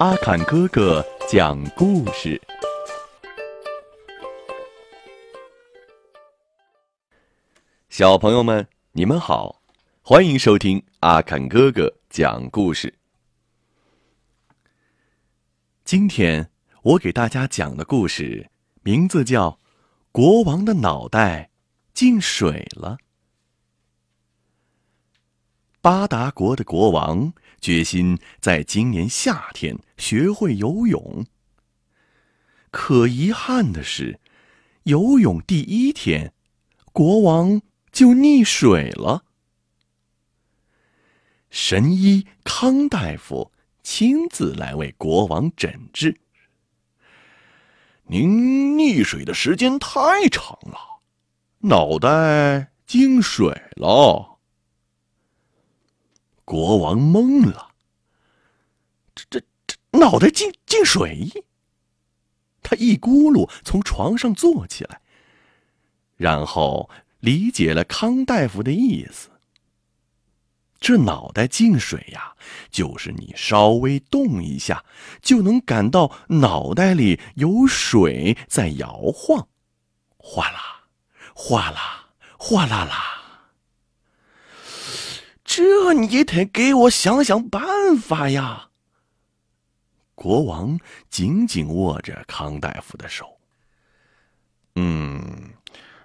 阿坎哥哥讲故事。小朋友们，你们好，欢迎收听阿坎哥哥讲故事。今天我给大家讲的故事名字叫《国王的脑袋进水了》。巴达国的国王决心在今年夏天学会游泳。可遗憾的是，游泳第一天，国王就溺水了。神医康大夫亲自来为国王诊治。您溺水的时间太长了，脑袋进水了。国王懵了，这这这脑袋进进水！他一咕噜从床上坐起来，然后理解了康大夫的意思。这脑袋进水呀，就是你稍微动一下，就能感到脑袋里有水在摇晃，哗啦，哗啦，哗啦啦。这你得给我想想办法呀！国王紧紧握着康大夫的手。嗯，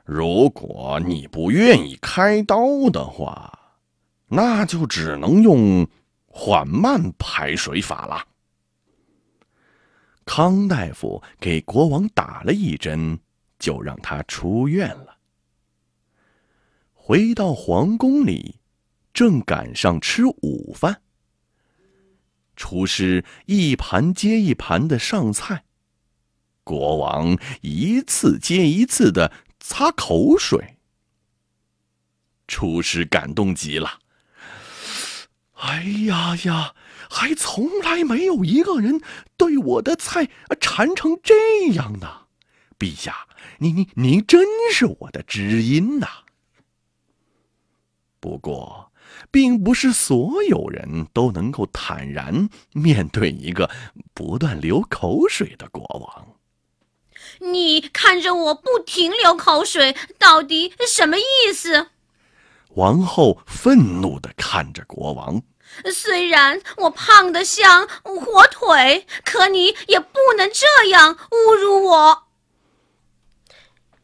如果你不愿意开刀的话，那就只能用缓慢排水法了。康大夫给国王打了一针，就让他出院了。回到皇宫里。正赶上吃午饭，厨师一盘接一盘的上菜，国王一次接一次的擦口水。厨师感动极了，哎呀呀，还从来没有一个人对我的菜馋成这样呢！陛下，您您您真是我的知音呐！不过。并不是所有人都能够坦然面对一个不断流口水的国王。你看着我不停流口水，到底什么意思？王后愤怒的看着国王。虽然我胖得像火腿，可你也不能这样侮辱我。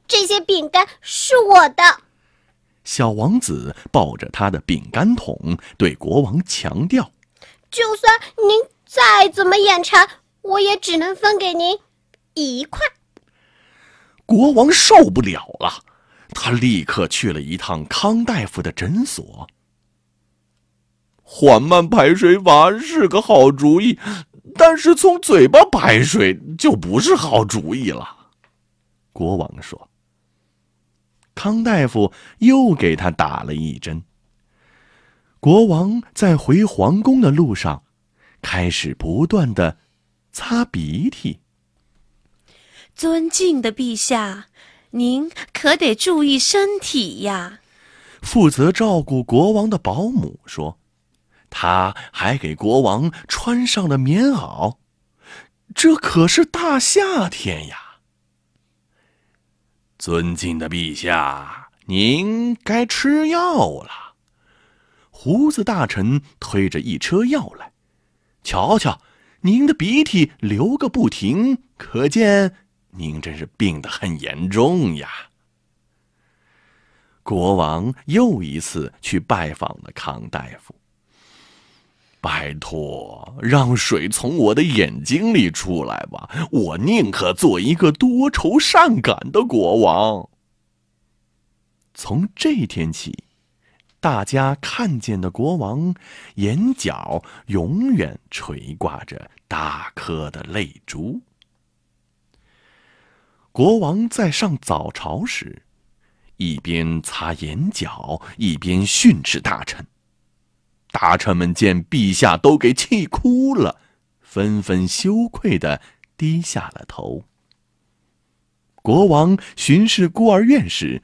这些饼干是我的。小王子抱着他的饼干桶，对国王强调：“就算您再怎么眼馋，我也只能分给您一块。”国王受不了了，他立刻去了一趟康大夫的诊所。缓慢排水法是个好主意，但是从嘴巴排水就不是好主意了。”国王说。康大夫又给他打了一针。国王在回皇宫的路上，开始不断的擦鼻涕。尊敬的陛下，您可得注意身体呀！负责照顾国王的保姆说：“他还给国王穿上了棉袄，这可是大夏天呀！”尊敬的陛下，您该吃药了。胡子大臣推着一车药来，瞧瞧，您的鼻涕流个不停，可见您真是病得很严重呀。国王又一次去拜访了康大夫。拜托，让水从我的眼睛里出来吧！我宁可做一个多愁善感的国王。从这天起，大家看见的国王眼角永远垂挂着大颗的泪珠。国王在上早朝时，一边擦眼角，一边训斥大臣。大臣们见陛下都给气哭了，纷纷羞愧的低下了头。国王巡视孤儿院时，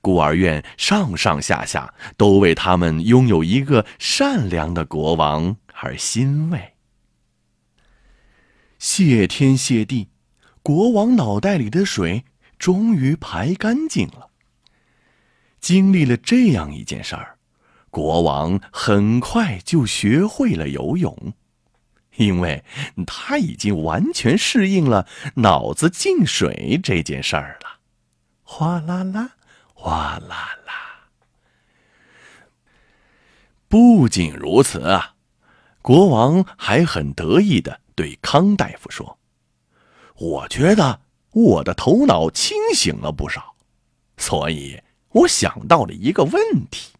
孤儿院上上下下都为他们拥有一个善良的国王而欣慰。谢天谢地，国王脑袋里的水终于排干净了。经历了这样一件事儿，国王很快就学会了游泳，因为他已经完全适应了脑子进水这件事儿了。哗啦啦，哗啦啦。不仅如此啊，国王还很得意的对康大夫说：“我觉得我的头脑清醒了不少，所以。”我想到了一个问题，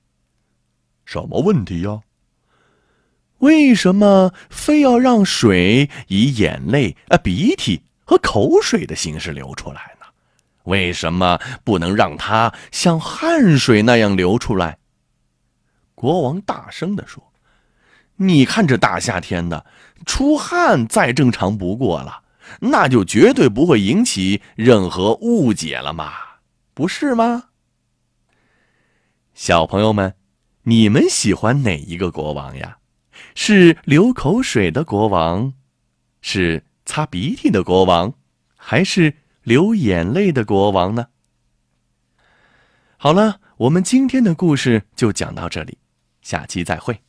什么问题呀？为什么非要让水以眼泪、啊鼻涕和口水的形式流出来呢？为什么不能让它像汗水那样流出来？国王大声地说：“你看这大夏天的，出汗再正常不过了，那就绝对不会引起任何误解了嘛，不是吗？”小朋友们，你们喜欢哪一个国王呀？是流口水的国王，是擦鼻涕的国王，还是流眼泪的国王呢？好了，我们今天的故事就讲到这里，下期再会。